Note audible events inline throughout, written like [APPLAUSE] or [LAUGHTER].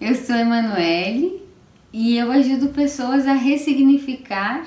Eu sou Emanuele e eu ajudo pessoas a ressignificar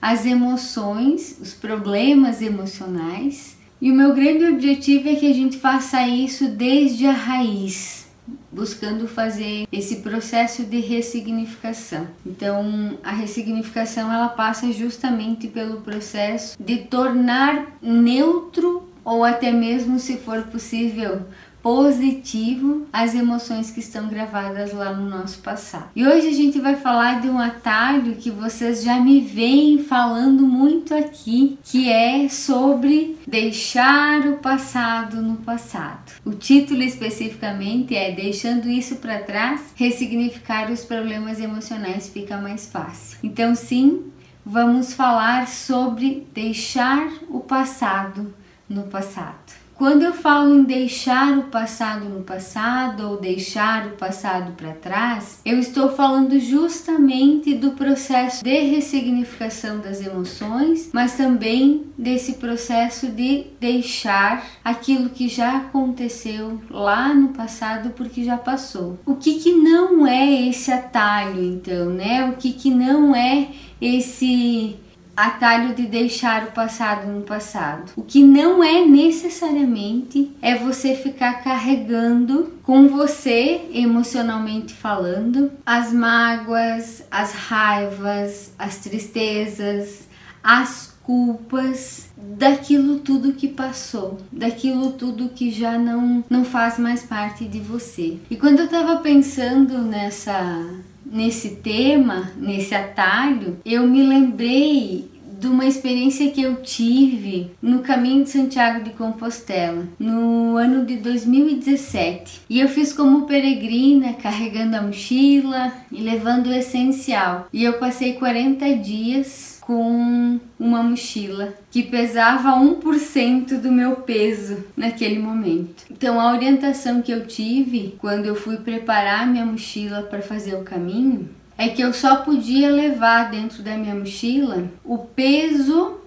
as emoções, os problemas emocionais. E o meu grande objetivo é que a gente faça isso desde a raiz, buscando fazer esse processo de ressignificação. Então, a ressignificação ela passa justamente pelo processo de tornar neutro ou até mesmo, se for possível, positivo as emoções que estão gravadas lá no nosso passado. E hoje a gente vai falar de um atalho que vocês já me veem falando muito aqui, que é sobre deixar o passado no passado. O título especificamente é Deixando isso para trás, ressignificar os problemas emocionais fica mais fácil. Então, sim, vamos falar sobre deixar o passado no passado. Quando eu falo em deixar o passado no passado ou deixar o passado para trás, eu estou falando justamente do processo de ressignificação das emoções, mas também desse processo de deixar aquilo que já aconteceu lá no passado porque já passou. O que que não é esse atalho então, né? O que que não é esse atalho de deixar o passado no passado. O que não é necessariamente é você ficar carregando com você, emocionalmente falando, as mágoas, as raivas, as tristezas, as culpas daquilo tudo que passou, daquilo tudo que já não não faz mais parte de você. E quando eu tava pensando nessa nesse tema, nesse atalho, eu me lembrei de uma experiência que eu tive no caminho de Santiago de Compostela no ano de 2017. E eu fiz como peregrina, carregando a mochila e levando o essencial. E eu passei 40 dias com uma mochila que pesava 1% do meu peso naquele momento. Então a orientação que eu tive quando eu fui preparar minha mochila para fazer o caminho é que eu só podia levar dentro da minha mochila o peso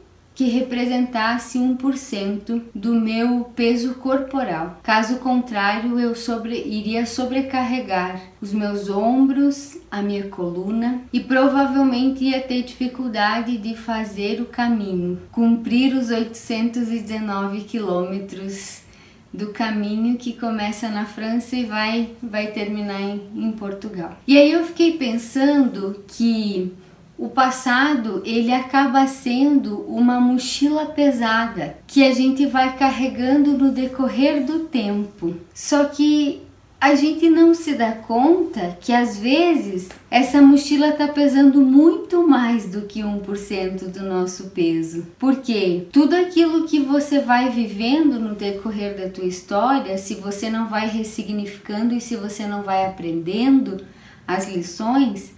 que representasse 1% do meu peso corporal. Caso contrário, eu sobre, iria sobrecarregar os meus ombros, a minha coluna e provavelmente ia ter dificuldade de fazer o caminho, cumprir os 819 quilômetros do caminho que começa na França e vai, vai terminar em, em Portugal. E aí eu fiquei pensando que o passado ele acaba sendo uma mochila pesada que a gente vai carregando no decorrer do tempo. Só que a gente não se dá conta que às vezes essa mochila está pesando muito mais do que 1% do nosso peso. Porque tudo aquilo que você vai vivendo no decorrer da tua história, se você não vai ressignificando e se você não vai aprendendo as lições,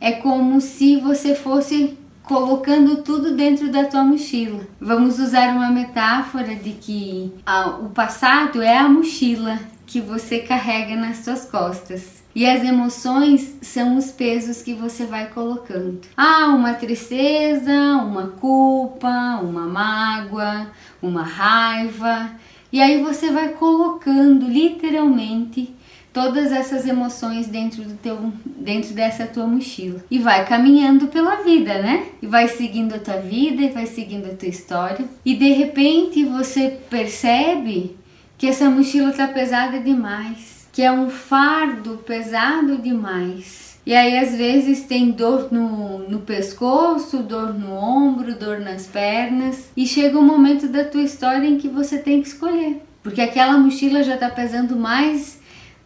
é como se você fosse colocando tudo dentro da tua mochila. Vamos usar uma metáfora de que ah, o passado é a mochila que você carrega nas suas costas. E as emoções são os pesos que você vai colocando. Ah, uma tristeza, uma culpa, uma mágoa, uma raiva. E aí você vai colocando literalmente todas essas emoções dentro do teu dentro dessa tua mochila e vai caminhando pela vida, né? E vai seguindo a tua vida e vai seguindo a tua história e de repente você percebe que essa mochila tá pesada demais, que é um fardo pesado demais. E aí às vezes tem dor no, no pescoço, dor no ombro, dor nas pernas, e chega um momento da tua história em que você tem que escolher, porque aquela mochila já tá pesando mais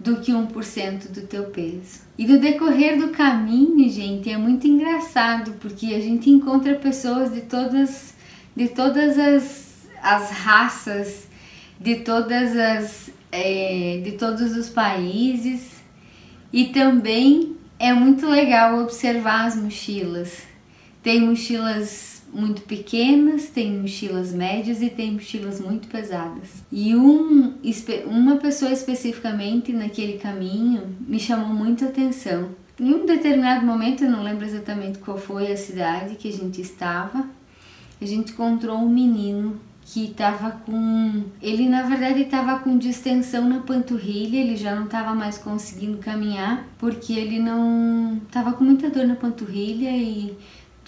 do que 1% do teu peso. E no decorrer do caminho, gente, é muito engraçado, porque a gente encontra pessoas de todas de todas as, as raças, de todas as é, de todos os países e também é muito legal observar as mochilas. Tem mochilas muito pequenas, tem mochilas médias e tem mochilas muito pesadas. E um, uma pessoa especificamente naquele caminho me chamou muita atenção. Em um determinado momento, eu não lembro exatamente qual foi a cidade que a gente estava, a gente encontrou um menino que estava com. Ele na verdade estava com distensão na panturrilha, ele já não estava mais conseguindo caminhar porque ele não estava com muita dor na panturrilha e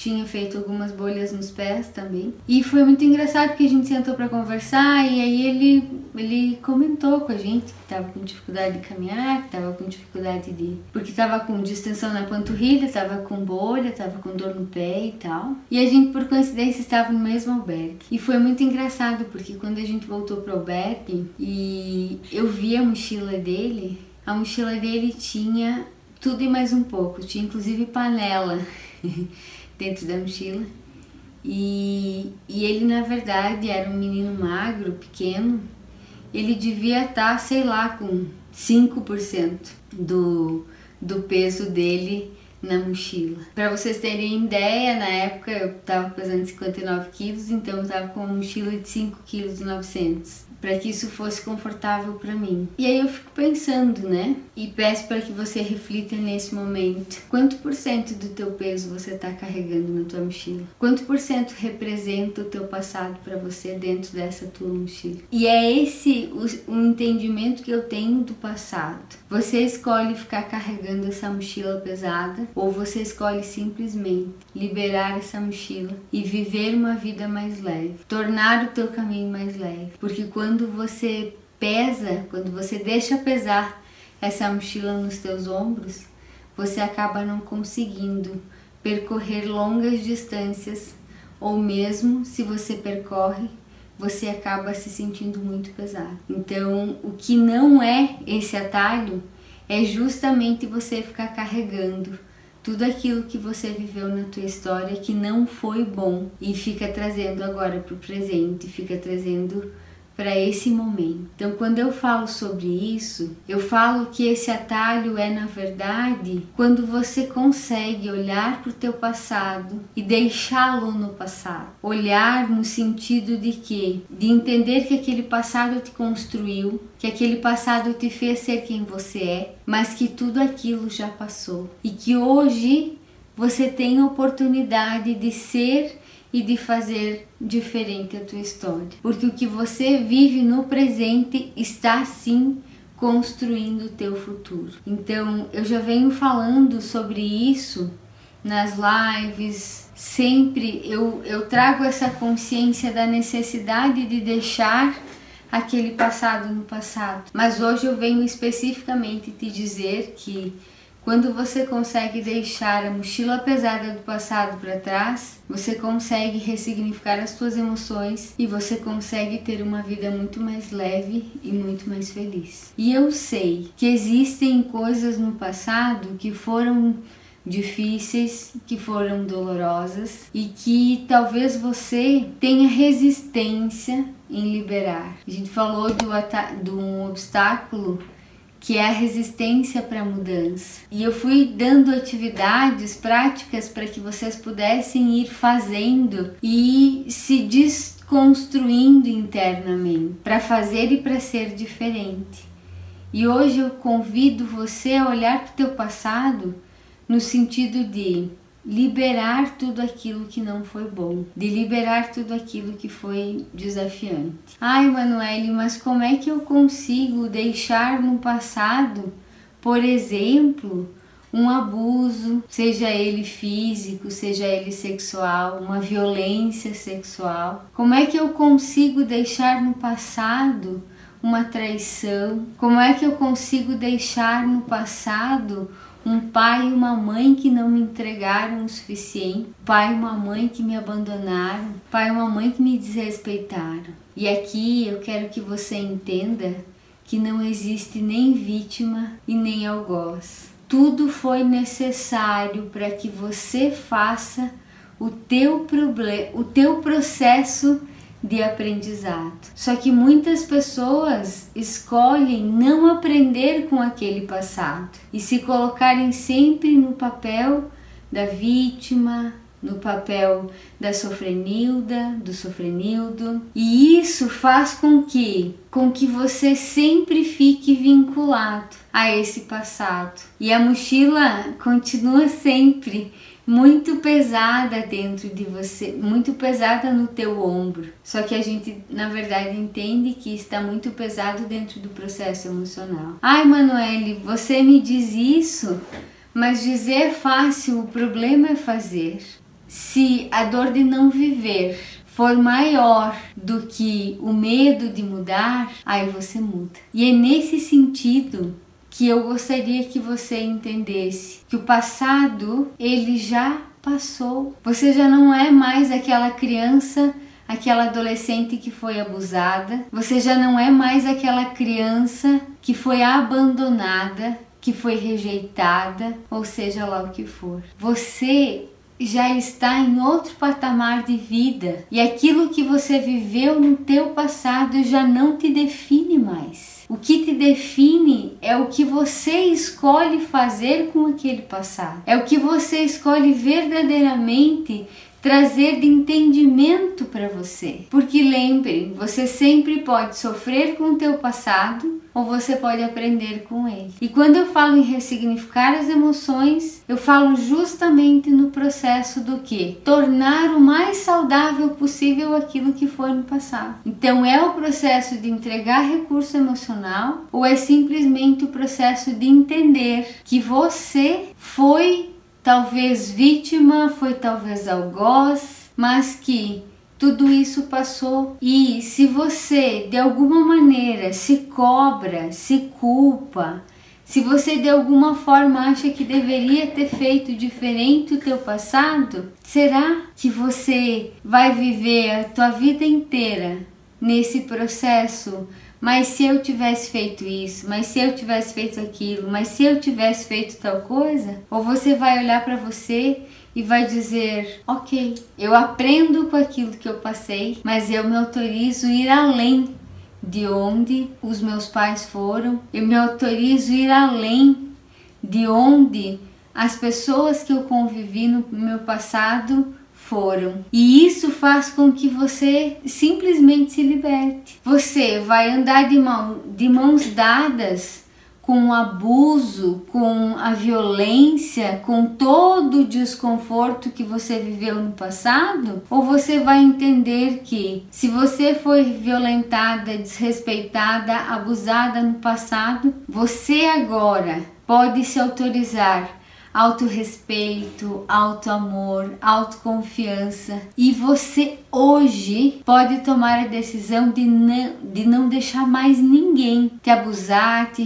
tinha feito algumas bolhas nos pés também. E foi muito engraçado porque a gente sentou para conversar e aí ele ele comentou com a gente que estava com dificuldade de caminhar, que estava com dificuldade de porque estava com distensão na panturrilha, estava com bolha, estava com dor no pé e tal. E a gente por coincidência estava no mesmo albergue. E foi muito engraçado porque quando a gente voltou pro albergue e eu vi a mochila dele, a mochila dele tinha tudo e mais um pouco, tinha inclusive panela. [LAUGHS] dentro da mochila. E, e ele, na verdade, era um menino magro, pequeno. Ele devia estar, sei lá, com 5% do, do peso dele na mochila. Para vocês terem ideia, na época eu estava pesando 59 quilos, então eu estava com uma mochila de 5 quilos e 900 para que isso fosse confortável para mim. E aí eu fico pensando, né? E peço para que você reflita nesse momento. Quanto por cento do teu peso você está carregando na tua mochila? Quanto por cento representa o teu passado para você dentro dessa tua mochila? E é esse o, o entendimento que eu tenho do passado. Você escolhe ficar carregando essa mochila pesada ou você escolhe simplesmente liberar essa mochila e viver uma vida mais leve, tornar o teu caminho mais leve, porque quando você pesa, quando você deixa pesar essa mochila nos teus ombros, você acaba não conseguindo percorrer longas distâncias, ou mesmo se você percorre, você acaba se sentindo muito pesado. Então, o que não é esse atalho é justamente você ficar carregando tudo aquilo que você viveu na tua história que não foi bom e fica trazendo agora para o presente, fica trazendo para esse momento. Então, quando eu falo sobre isso, eu falo que esse atalho é na verdade quando você consegue olhar para o teu passado e deixá-lo no passado. Olhar no sentido de que de entender que aquele passado te construiu, que aquele passado te fez ser quem você é, mas que tudo aquilo já passou e que hoje você tem a oportunidade de ser e de fazer diferente a tua história. Porque o que você vive no presente está sim construindo o teu futuro. Então, eu já venho falando sobre isso nas lives, sempre eu, eu trago essa consciência da necessidade de deixar aquele passado no passado. Mas hoje eu venho especificamente te dizer que quando você consegue deixar a mochila pesada do passado para trás, você consegue ressignificar as suas emoções e você consegue ter uma vida muito mais leve e muito mais feliz. E eu sei que existem coisas no passado que foram difíceis, que foram dolorosas e que talvez você tenha resistência em liberar. A gente falou do, do um obstáculo que é a resistência para a mudança. E eu fui dando atividades práticas para que vocês pudessem ir fazendo e se desconstruindo internamente para fazer e para ser diferente. E hoje eu convido você a olhar para o teu passado no sentido de liberar tudo aquilo que não foi bom, de liberar tudo aquilo que foi desafiante. Ai, Manuele, mas como é que eu consigo deixar no passado, por exemplo, um abuso, seja ele físico, seja ele sexual, uma violência sexual? Como é que eu consigo deixar no passado uma traição? Como é que eu consigo deixar no passado um pai e uma mãe que não me entregaram o suficiente, pai e uma mãe que me abandonaram, pai e uma mãe que me desrespeitaram. E aqui eu quero que você entenda que não existe nem vítima e nem algoz. Tudo foi necessário para que você faça o teu problema, o teu processo de aprendizado. Só que muitas pessoas escolhem não aprender com aquele passado e se colocarem sempre no papel da vítima, no papel da sofrenilda, do sofrenildo, e isso faz com que com que você sempre fique vinculado a esse passado. E a mochila continua sempre muito pesada dentro de você, muito pesada no teu ombro. Só que a gente, na verdade, entende que está muito pesado dentro do processo emocional. Ai, Manuele, você me diz isso, mas dizer é fácil, o problema é fazer. Se a dor de não viver for maior do que o medo de mudar, aí você muda. E é nesse sentido que eu gostaria que você entendesse que o passado ele já passou. Você já não é mais aquela criança, aquela adolescente que foi abusada. Você já não é mais aquela criança que foi abandonada, que foi rejeitada, ou seja lá o que for. Você já está em outro patamar de vida e aquilo que você viveu no teu passado já não te define mais. O que te define é o que você escolhe fazer com aquele passado. É o que você escolhe verdadeiramente trazer de entendimento para você. Porque lembre, você sempre pode sofrer com o teu passado ou você pode aprender com ele. E quando eu falo em ressignificar as emoções, eu falo justamente no processo do que? Tornar o mais saudável possível aquilo que foi no passado. Então é o processo de entregar recurso emocional ou é simplesmente o processo de entender que você foi talvez vítima, foi talvez algoz, mas que tudo isso passou. E se você de alguma maneira se cobra, se culpa, se você de alguma forma acha que deveria ter feito diferente o teu passado, será que você vai viver a tua vida inteira nesse processo mas se eu tivesse feito isso, mas se eu tivesse feito aquilo, mas se eu tivesse feito tal coisa, ou você vai olhar para você e vai dizer: Ok, eu aprendo com aquilo que eu passei, mas eu me autorizo a ir além de onde os meus pais foram, eu me autorizo a ir além de onde as pessoas que eu convivi no meu passado foram. E isso faz com que você simplesmente se liberte. Você vai andar de, mão, de mãos dadas com o abuso, com a violência, com todo o desconforto que você viveu no passado? Ou você vai entender que se você foi violentada, desrespeitada, abusada no passado, você agora pode se autorizar autorrespeito, auto-amor, autoconfiança. E você hoje pode tomar a decisão de não, de não deixar mais ninguém te abusar, te,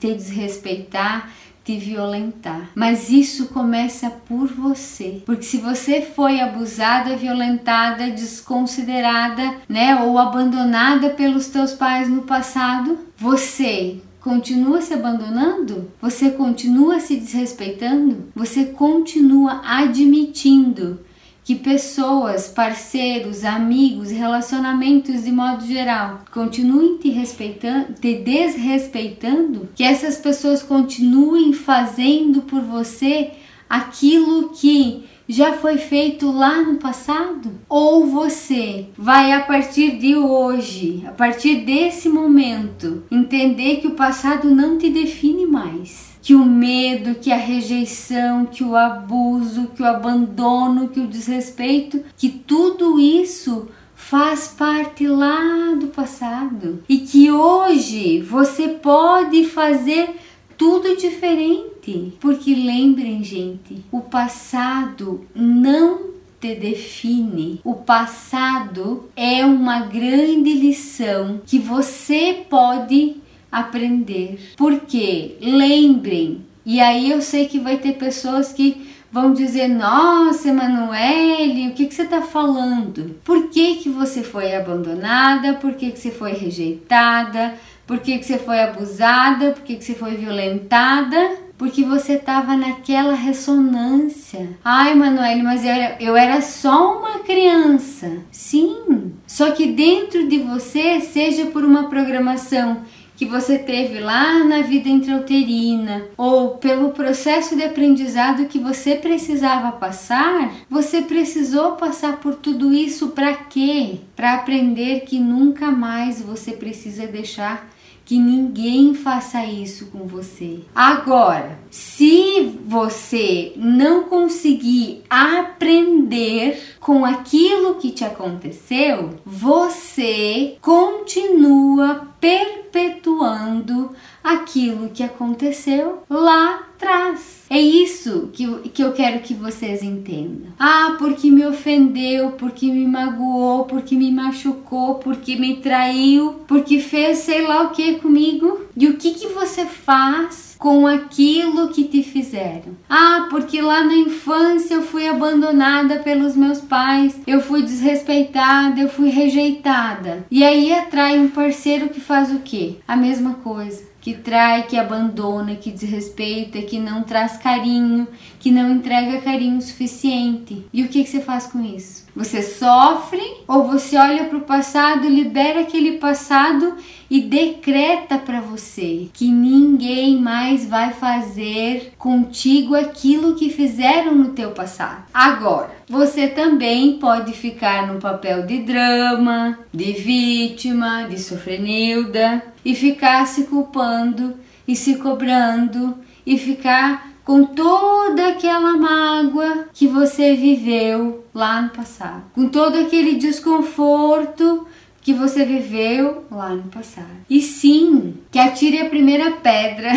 te desrespeitar, te violentar. Mas isso começa por você. Porque se você foi abusada, violentada, desconsiderada, né, ou abandonada pelos teus pais no passado, você continua se abandonando? Você continua se desrespeitando? Você continua admitindo que pessoas, parceiros, amigos, relacionamentos de modo geral continuem te respeitando, te desrespeitando, que essas pessoas continuem fazendo por você aquilo que já foi feito lá no passado? Ou você vai a partir de hoje, a partir desse momento, entender que o passado não te define mais? Que o medo, que a rejeição, que o abuso, que o abandono, que o desrespeito, que tudo isso faz parte lá do passado e que hoje você pode fazer tudo diferente. Porque lembrem, gente, o passado não te define. O passado é uma grande lição que você pode aprender. Porque lembrem, e aí eu sei que vai ter pessoas que vão dizer: Nossa, Emanuele, o que, que você está falando? Por que, que você foi abandonada? Por que, que você foi rejeitada? Por que, que você foi abusada? Por que, que você foi violentada? Porque você estava naquela ressonância. Ai, Manuele, mas eu era, eu era só uma criança. Sim, só que dentro de você, seja por uma programação que você teve lá na vida intrauterina ou pelo processo de aprendizado que você precisava passar, você precisou passar por tudo isso para quê? Para aprender que nunca mais você precisa deixar que ninguém faça isso com você. Agora, se você não conseguir aprender com aquilo que te aconteceu, você continua perpetuando aquilo que aconteceu lá atrás. É isso que, que eu quero que vocês entendam. Ah, porque me ofendeu, porque me magoou, porque me machucou, porque me traiu, porque fez sei lá o que comigo. E o que, que você faz com aquilo que te fizeram. Ah, porque lá na infância eu fui abandonada pelos meus pais, eu fui desrespeitada, eu fui rejeitada. E aí atrai um parceiro que faz o quê? A mesma coisa que trai, que abandona, que desrespeita, que não traz carinho, que não entrega carinho suficiente. E o que, que você faz com isso? Você sofre ou você olha para o passado, libera aquele passado e decreta para você que ninguém mais vai fazer contigo aquilo que fizeram no teu passado. Agora, você também pode ficar no papel de drama, de vítima, de sofrenilda e ficar se culpando e se cobrando e ficar com toda aquela mágoa que você viveu lá no passado, com todo aquele desconforto que você viveu lá no passado. E sim, que atire a primeira pedra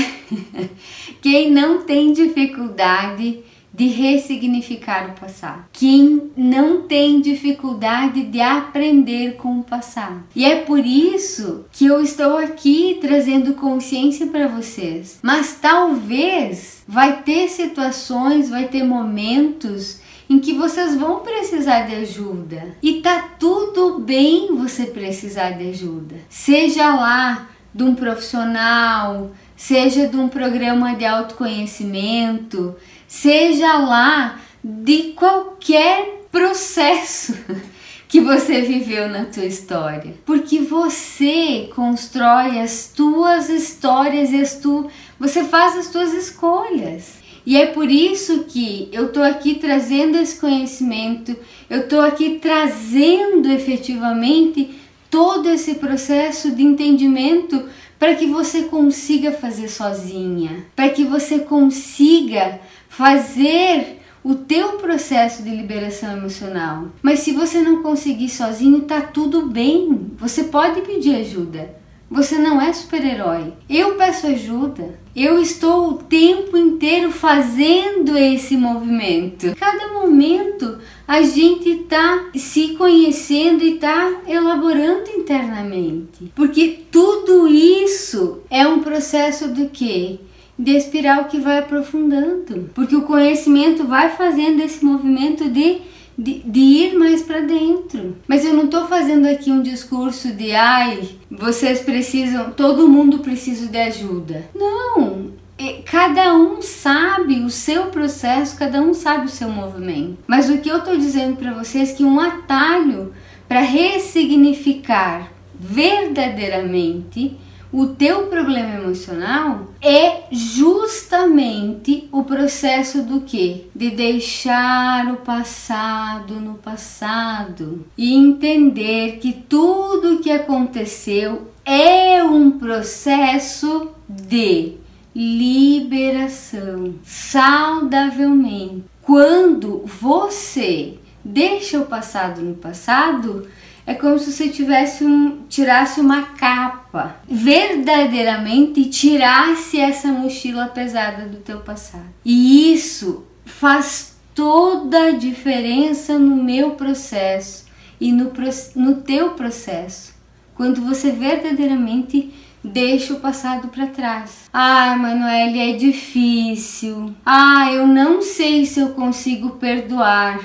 [LAUGHS] quem não tem dificuldade de ressignificar o passado. Quem não tem dificuldade de aprender com o passado. E é por isso que eu estou aqui trazendo consciência para vocês. Mas talvez vai ter situações, vai ter momentos em que vocês vão precisar de ajuda. E tá tudo bem você precisar de ajuda. Seja lá de um profissional, seja de um programa de autoconhecimento, seja lá de qualquer processo [LAUGHS] que você viveu na tua história. Porque você constrói as tuas histórias e as tu, você faz as tuas escolhas. E é por isso que eu estou aqui trazendo esse conhecimento, eu estou aqui trazendo efetivamente todo esse processo de entendimento para que você consiga fazer sozinha, para que você consiga fazer o teu processo de liberação emocional. Mas se você não conseguir sozinho, tá tudo bem. Você pode pedir ajuda. Você não é super-herói. Eu peço ajuda. Eu estou o tempo inteiro fazendo esse movimento. Cada momento a gente está se conhecendo e está elaborando internamente. Porque tudo isso é um processo do quê? De espiral que vai aprofundando. Porque o conhecimento vai fazendo esse movimento de de, de ir mais para dentro. Mas eu não estou fazendo aqui um discurso de ai, vocês precisam, todo mundo precisa de ajuda. Não, cada um sabe o seu processo, cada um sabe o seu movimento. Mas o que eu estou dizendo para vocês é que um atalho para ressignificar verdadeiramente o teu problema emocional é justamente o processo do que? De deixar o passado no passado e entender que tudo que aconteceu é um processo de liberação saudavelmente. Quando você deixa o passado no passado, é como se você tivesse um, tirasse uma capa, verdadeiramente tirasse essa mochila pesada do teu passado. E isso faz toda a diferença no meu processo e no, no teu processo. Quando você verdadeiramente deixa o passado para trás. Ai, Manoel, é difícil. Ah, eu não sei se eu consigo perdoar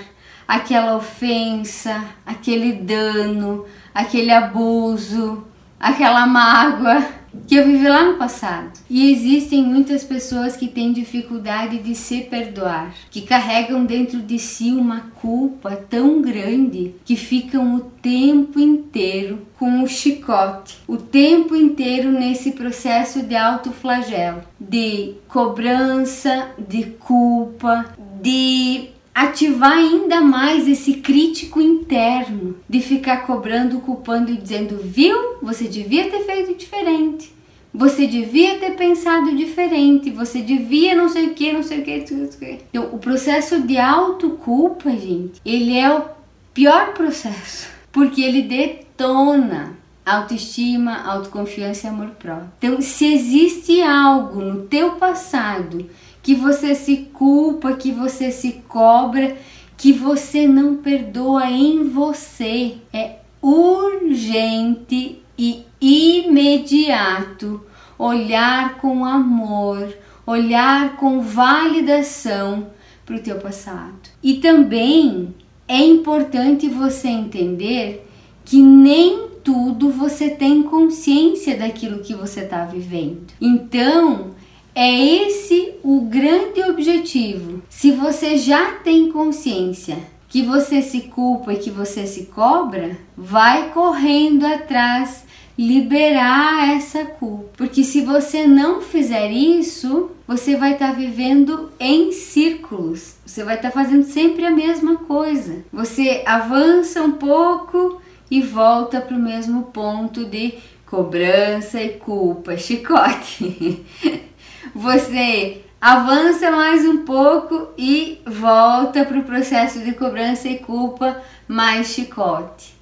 aquela ofensa, aquele dano, aquele abuso, aquela mágoa que eu vivi lá no passado. E existem muitas pessoas que têm dificuldade de se perdoar, que carregam dentro de si uma culpa tão grande que ficam o tempo inteiro com o chicote, o tempo inteiro nesse processo de autoflagelo, de cobrança, de culpa, de ativar ainda mais esse crítico interno de ficar cobrando, culpando e dizendo, viu? Você devia ter feito diferente. Você devia ter pensado diferente, você devia não sei o que, não sei o que. Então, o processo de autoculpa, gente, ele é o pior processo, porque ele detona autoestima, autoconfiança e amor próprio. Então, se existe algo no teu passado que você se culpa, que você se cobra, que você não perdoa em você, é urgente e imediato olhar com amor, olhar com validação para o teu passado. E também é importante você entender que nem tudo você tem consciência daquilo que você está vivendo. Então, é esse o grande objetivo. Se você já tem consciência que você se culpa e que você se cobra, vai correndo atrás liberar essa culpa. Porque se você não fizer isso, você vai estar tá vivendo em círculos. Você vai estar tá fazendo sempre a mesma coisa. Você avança um pouco e volta para o mesmo ponto de cobrança e culpa, chicote. [LAUGHS] você avança mais um pouco e volta para o processo de cobrança e culpa mais chicote.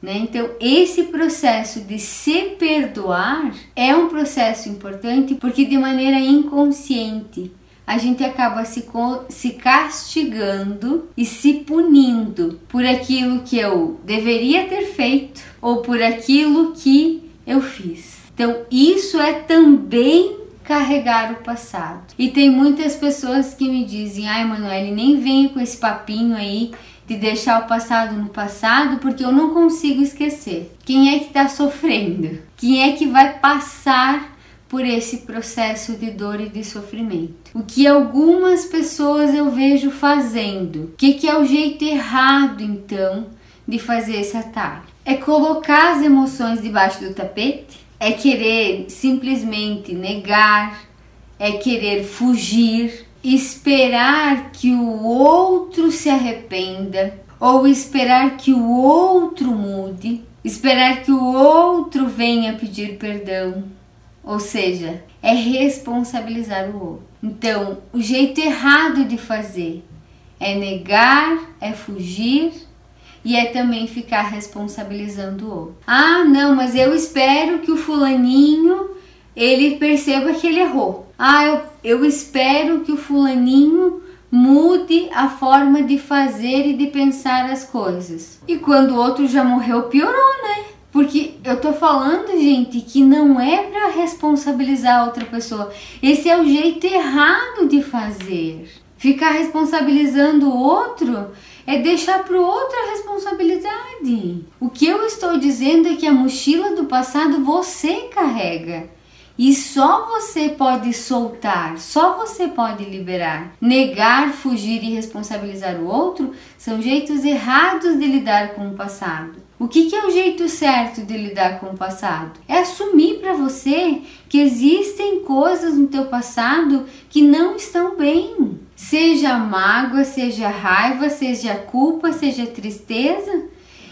Né? Então, esse processo de se perdoar é um processo importante porque, de maneira inconsciente, a gente acaba se, se castigando e se punindo por aquilo que eu deveria ter feito ou por aquilo que eu fiz. Então, isso é também carregar o passado. E tem muitas pessoas que me dizem: ai, Manoel, nem venha com esse papinho aí de deixar o passado no passado, porque eu não consigo esquecer. Quem é que está sofrendo? Quem é que vai passar por esse processo de dor e de sofrimento. O que algumas pessoas eu vejo fazendo. O que, que é o jeito errado, então, de fazer esse atalho? É colocar as emoções debaixo do tapete? É querer simplesmente negar? É querer fugir? Esperar que o outro se arrependa? Ou esperar que o outro mude? Esperar que o outro venha pedir perdão? Ou seja, é responsabilizar o outro. Então, o jeito errado de fazer é negar, é fugir e é também ficar responsabilizando o outro. Ah, não, mas eu espero que o fulaninho ele perceba que ele errou. Ah, eu, eu espero que o fulaninho mude a forma de fazer e de pensar as coisas. E quando o outro já morreu, piorou, né? Porque eu tô falando, gente, que não é para responsabilizar outra pessoa. Esse é o jeito errado de fazer. Ficar responsabilizando o outro é deixar para o outro a responsabilidade. O que eu estou dizendo é que a mochila do passado você carrega. E só você pode soltar, só você pode liberar. Negar, fugir e responsabilizar o outro são jeitos errados de lidar com o passado. O que, que, é o jeito certo de lidar com o passado? É assumir para você que existem coisas no teu passado que não estão bem. Seja mágoa, seja raiva, seja culpa, seja tristeza.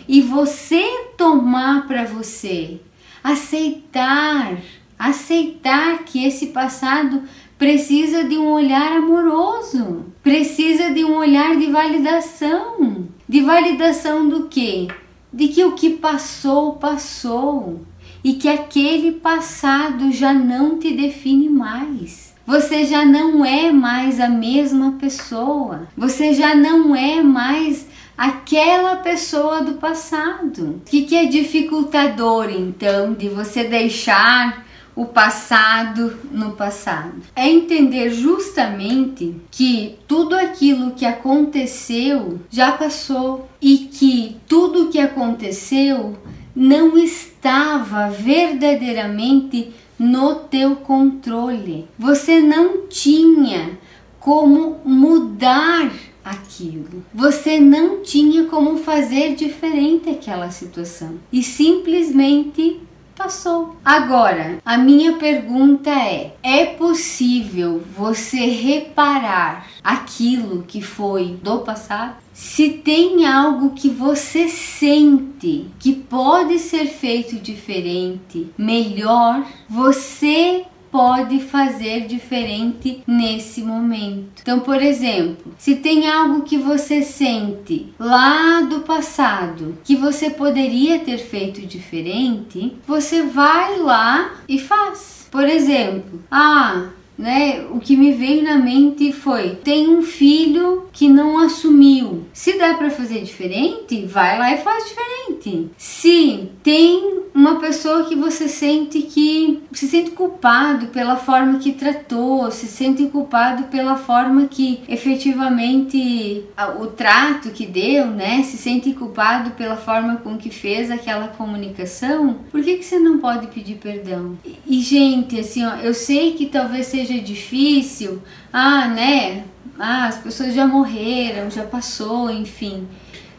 E você tomar para você, aceitar aceitar que esse passado precisa de um olhar amoroso, precisa de um olhar de validação. De validação do quê? De que o que passou, passou e que aquele passado já não te define mais. Você já não é mais a mesma pessoa. Você já não é mais aquela pessoa do passado. O que, que é dificultador então de você deixar o passado no passado. É entender justamente que tudo aquilo que aconteceu já passou e que tudo que aconteceu não estava verdadeiramente no teu controle. Você não tinha como mudar aquilo. Você não tinha como fazer diferente aquela situação. E simplesmente passou. Agora, a minha pergunta é: é possível você reparar aquilo que foi do passado? Se tem algo que você sente que pode ser feito diferente, melhor, você pode fazer diferente nesse momento. Então, por exemplo, se tem algo que você sente lá do passado que você poderia ter feito diferente, você vai lá e faz. Por exemplo, ah, né? O que me veio na mente foi: tem um filho que não assumiu. Se dá para fazer diferente, vai lá e faz diferente. Se tem uma pessoa que você sente que se sente culpado pela forma que tratou, se sente culpado pela forma que efetivamente o trato que deu, né? Se sente culpado pela forma com que fez aquela comunicação, por que, que você não pode pedir perdão? E, gente, assim, ó, eu sei que talvez seja seja difícil, ah, né? Ah, as pessoas já morreram, já passou, enfim.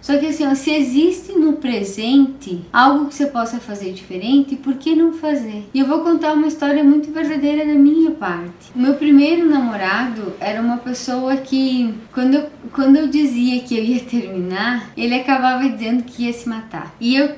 Só que assim, ó, se existe no presente algo que você possa fazer diferente, por que não fazer? E eu vou contar uma história muito verdadeira da minha parte. O meu primeiro namorado era uma pessoa que, quando eu, quando eu dizia que eu ia terminar, ele acabava dizendo que ia se matar. E eu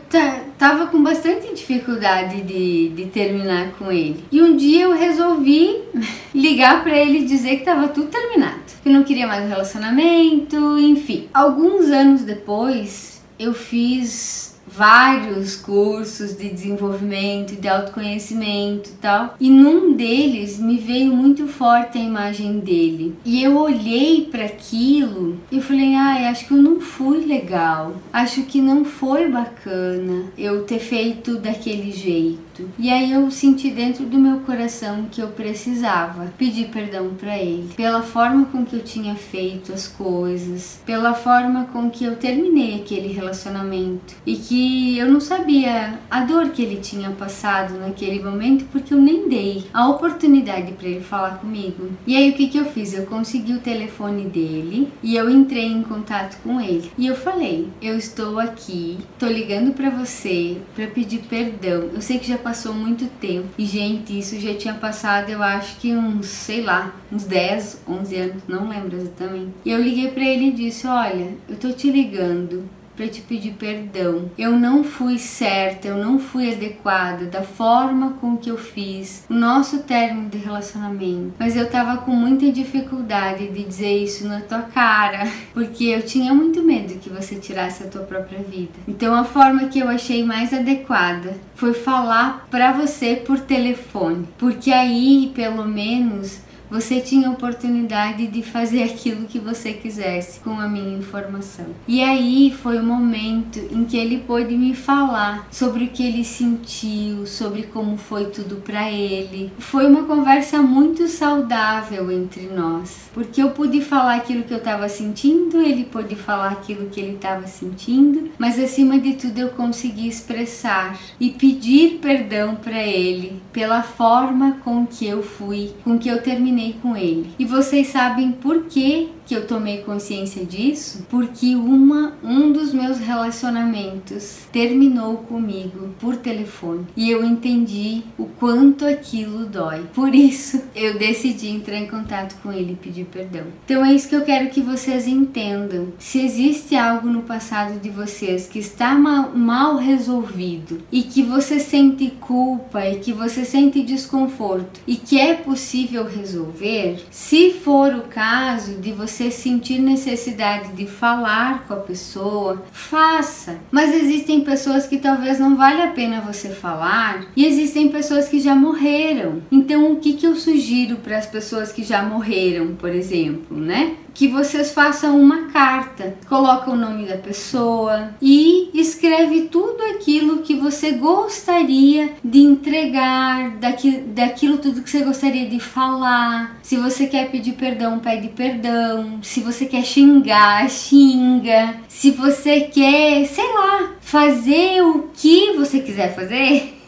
tava com bastante dificuldade de, de terminar com ele. E um dia eu resolvi [LAUGHS] ligar para ele e dizer que tava tudo terminado. Que não queria mais um relacionamento, enfim. Alguns anos depois, eu fiz vários cursos de desenvolvimento, de autoconhecimento e tal. E num deles me veio muito forte a imagem dele. E eu olhei para aquilo e falei: "Ai, acho que eu não fui legal. Acho que não foi bacana eu ter feito daquele jeito". E aí eu senti dentro do meu coração que eu precisava pedir perdão para ele pela forma com que eu tinha feito as coisas, pela forma com que eu terminei aquele relacionamento e que eu não sabia a dor que ele tinha passado naquele momento porque eu nem dei a oportunidade para ele falar comigo. E aí o que que eu fiz? Eu consegui o telefone dele e eu entrei em contato com ele. E eu falei: "Eu estou aqui, tô ligando para você para pedir perdão. Eu sei que já passou muito tempo. E, gente, isso já tinha passado, eu acho que uns, sei lá, uns 10, 11 anos, não lembro exatamente. E eu liguei para ele e disse: Olha, eu tô te ligando para te pedir perdão. Eu não fui certa, eu não fui adequada da forma com que eu fiz o nosso término de relacionamento. Mas eu tava com muita dificuldade de dizer isso na tua cara, [LAUGHS] porque eu tinha muito medo que você tirasse a tua própria vida. Então a forma que eu achei mais adequada foi falar para você por telefone, porque aí pelo menos você tinha a oportunidade de fazer aquilo que você quisesse com a minha informação. E aí foi o momento em que ele pôde me falar sobre o que ele sentiu, sobre como foi tudo para ele. Foi uma conversa muito saudável entre nós, porque eu pude falar aquilo que eu estava sentindo, ele pôde falar aquilo que ele estava sentindo, mas acima de tudo eu consegui expressar e pedir perdão para ele pela forma com que eu fui, com que eu terminei terminei com ele. E vocês sabem por que que eu tomei consciência disso? Porque uma um dos meus relacionamentos terminou comigo por telefone e eu entendi o quanto aquilo dói. Por isso eu decidi entrar em contato com ele e pedir perdão. Então é isso que eu quero que vocês entendam. Se existe algo no passado de vocês que está mal, mal resolvido e que você sente culpa e que você sente desconforto e que é possível resolver, se for o caso de você você sentir necessidade de falar com a pessoa, faça. Mas existem pessoas que talvez não vale a pena você falar e existem pessoas que já morreram. Então, o que, que eu sugiro para as pessoas que já morreram, por exemplo, né? Que vocês façam uma carta, coloca o nome da pessoa e escreve tudo aquilo que você gostaria de entregar, daquilo, daquilo tudo que você gostaria de falar. Se você quer pedir perdão, pede perdão. Se você quer xingar, xinga. Se você quer, sei lá, fazer o que você quiser fazer.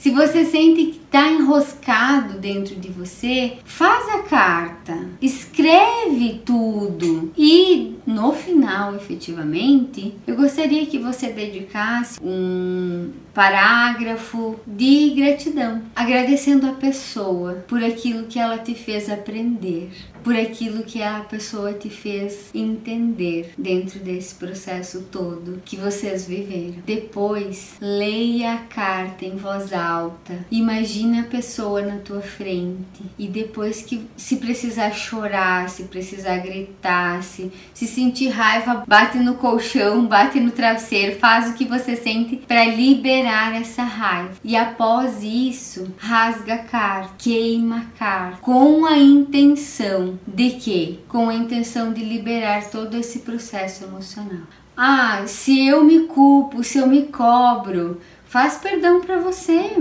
Se você sente que está enroscado dentro de você, faz a carta, escreve tudo. E no final, efetivamente, eu gostaria que você dedicasse um parágrafo de gratidão, agradecendo a pessoa por aquilo que ela te fez aprender, por aquilo que a pessoa te fez entender dentro desse processo todo que vocês viveram. Depois, leia a carta em voz alta, imagine a pessoa na tua frente e depois que se precisar chorar, se precisar gritar, se, se sentir raiva, bate no colchão, bate no travesseiro, faz o que você sente para liberar essa raiva. E após isso, rasga a carta, queima a carta com a intenção de quê? Com a intenção de liberar todo esse processo emocional. Ah, se eu me culpo, se eu me cobro, faz perdão para você.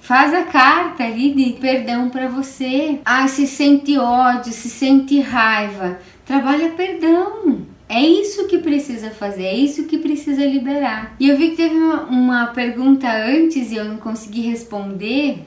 Faz a carta ali de perdão para você. Ah, se sente ódio, se sente raiva, trabalha perdão. É isso que precisa fazer, é isso que precisa liberar. E eu vi que teve uma, uma pergunta antes e eu não consegui responder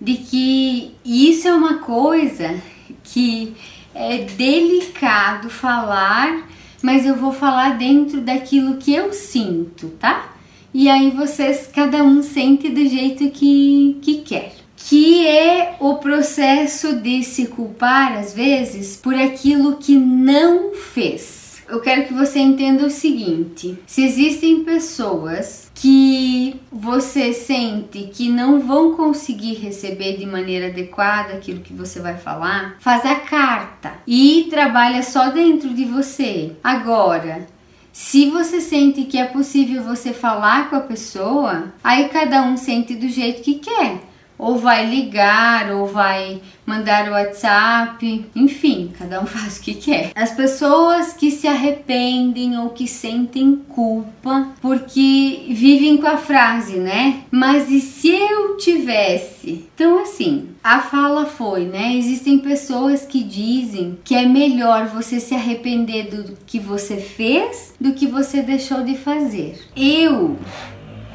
de que isso é uma coisa que é delicado falar, mas eu vou falar dentro daquilo que eu sinto, tá? E aí vocês, cada um sente do jeito que, que quer. Que é o processo de se culpar, às vezes, por aquilo que não fez eu quero que você entenda o seguinte: se existem pessoas que você sente que não vão conseguir receber de maneira adequada aquilo que você vai falar, faz a carta e trabalha só dentro de você. Agora, se você sente que é possível você falar com a pessoa, aí cada um sente do jeito que quer ou vai ligar, ou vai mandar o WhatsApp, enfim, cada um [LAUGHS] faz o que quer. As pessoas que se arrependem ou que sentem culpa porque vivem com a frase, né? Mas e se eu tivesse? Então, assim, a fala foi, né? Existem pessoas que dizem que é melhor você se arrepender do que você fez do que você deixou de fazer. Eu,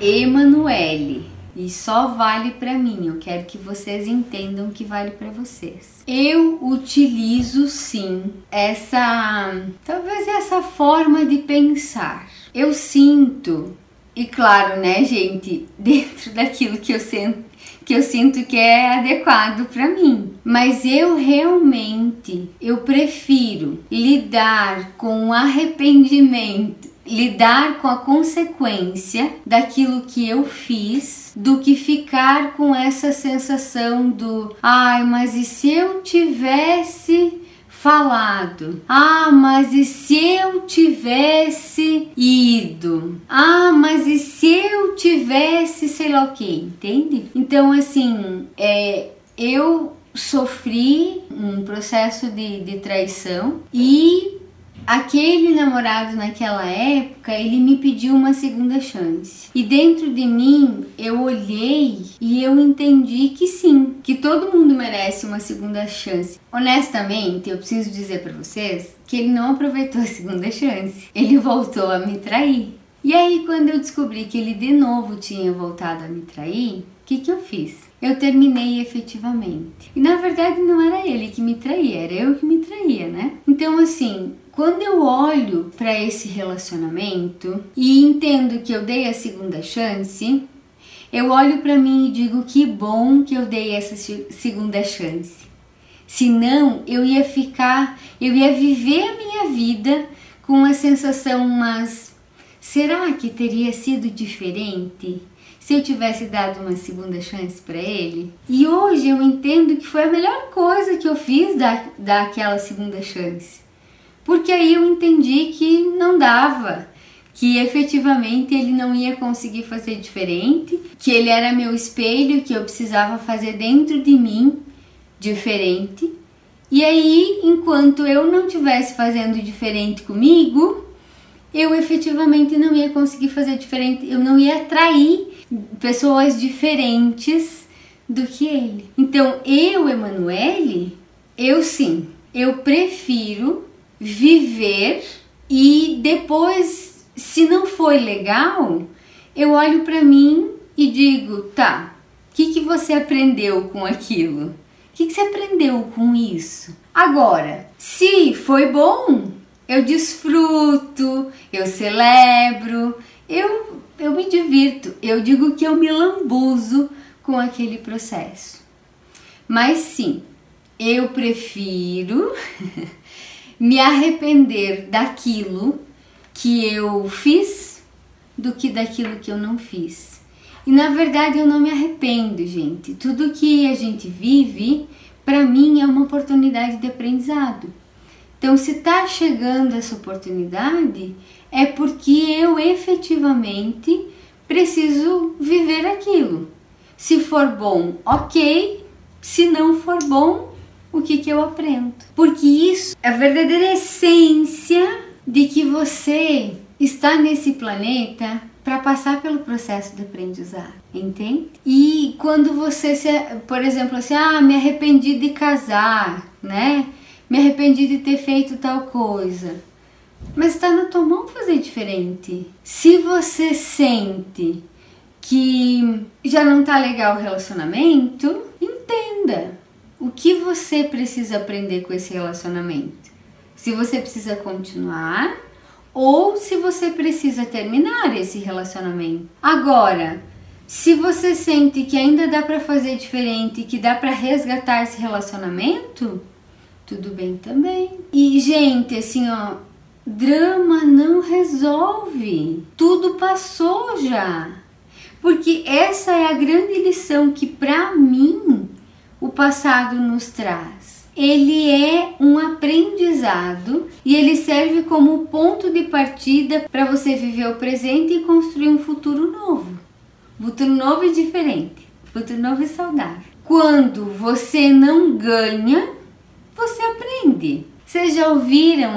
Emanuele, e só vale para mim. Eu quero que vocês entendam que vale para vocês. Eu utilizo sim essa, talvez essa forma de pensar. Eu sinto e claro, né, gente, [LAUGHS] dentro daquilo que eu sinto, que eu sinto que é adequado para mim. Mas eu realmente eu prefiro lidar com o arrependimento lidar com a consequência daquilo que eu fiz do que ficar com essa sensação do ai, mas e se eu tivesse falado. Ah, mas e se eu tivesse ido? Ah, mas e se eu tivesse sei lá o que, entende? Então, assim, é, eu sofri um processo de, de traição e Aquele namorado naquela época, ele me pediu uma segunda chance. E dentro de mim, eu olhei e eu entendi que sim, que todo mundo merece uma segunda chance. Honestamente, eu preciso dizer para vocês que ele não aproveitou a segunda chance. Ele voltou a me trair. E aí, quando eu descobri que ele de novo tinha voltado a me trair, o que, que eu fiz? Eu terminei efetivamente. E na verdade não era ele que me traía, era eu que me traía, né? Então, assim, quando eu olho para esse relacionamento e entendo que eu dei a segunda chance, eu olho para mim e digo que bom que eu dei essa segunda chance. Senão eu ia ficar, eu ia viver a minha vida com a sensação, mas será que teria sido diferente se eu tivesse dado uma segunda chance para ele? E hoje eu entendo que foi a melhor coisa que eu fiz dar, dar aquela segunda chance porque aí eu entendi que não dava, que efetivamente ele não ia conseguir fazer diferente, que ele era meu espelho, que eu precisava fazer dentro de mim diferente. E aí, enquanto eu não tivesse fazendo diferente comigo, eu efetivamente não ia conseguir fazer diferente, eu não ia atrair pessoas diferentes do que ele. Então, eu, Emanuele, eu sim, eu prefiro viver e depois, se não foi legal, eu olho para mim e digo, tá, o que, que você aprendeu com aquilo? O que, que você aprendeu com isso? Agora, se foi bom, Eu desfruto, eu celebro, eu, eu me divirto, eu digo que eu me lambuzo com aquele processo. Mas sim, eu prefiro [LAUGHS] me arrepender daquilo que eu fiz do que daquilo que eu não fiz. E na verdade eu não me arrependo, gente. Tudo que a gente vive, para mim é uma oportunidade de aprendizado. Então, se está chegando essa oportunidade, é porque eu efetivamente preciso viver aquilo. Se for bom, ok. Se não for bom, o que, que eu aprendo? Porque isso é a verdadeira essência de que você está nesse planeta para passar pelo processo de aprendizado, entende? E quando você se, por exemplo, assim, ah, me arrependi de casar, né? Me arrependi de ter feito tal coisa. Mas está na tua mão fazer diferente. Se você sente que já não tá legal o relacionamento, entenda o que você precisa aprender com esse relacionamento. Se você precisa continuar ou se você precisa terminar esse relacionamento. Agora, se você sente que ainda dá para fazer diferente, que dá para resgatar esse relacionamento, tudo bem também. E gente, assim, ó, drama não resolve. Tudo passou já. Porque essa é a grande lição que para mim o passado nos traz. Ele é um aprendizado e ele serve como ponto de partida para você viver o presente e construir um futuro novo. Futuro novo e diferente, futuro novo e saudável. Quando você não ganha, você aprende. Vocês já ouviram,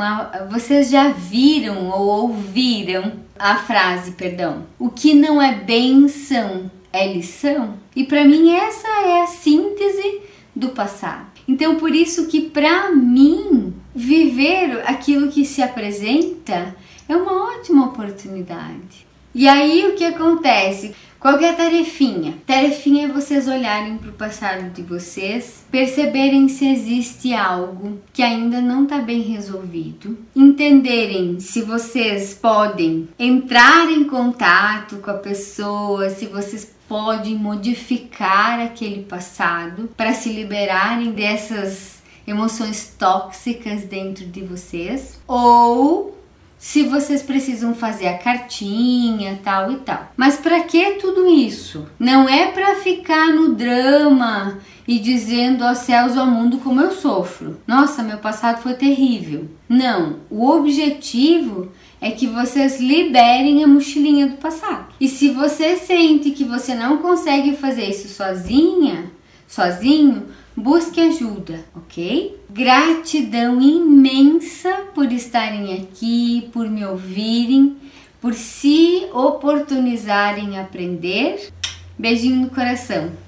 vocês já viram ou ouviram a frase, perdão, o que não é benção é lição? E para mim essa é a síntese do passado. Então por isso que para mim viver aquilo que se apresenta é uma ótima oportunidade. E aí o que acontece? Qual é a tarefinha? Tarefinha é vocês olharem para o passado de vocês, perceberem se existe algo que ainda não está bem resolvido, entenderem se vocês podem entrar em contato com a pessoa, se vocês podem modificar aquele passado para se liberarem dessas emoções tóxicas dentro de vocês, ou se vocês precisam fazer a cartinha, tal e tal. Mas para que tudo isso? Não é para ficar no drama e dizendo aos céus ao mundo como eu sofro. Nossa, meu passado foi terrível. Não, o objetivo é que vocês liberem a mochilinha do passado. E se você sente que você não consegue fazer isso sozinha, sozinho, busque ajuda, ok? Gratidão imensa por estarem aqui, por me ouvirem, por se oportunizarem a aprender. Beijinho no coração.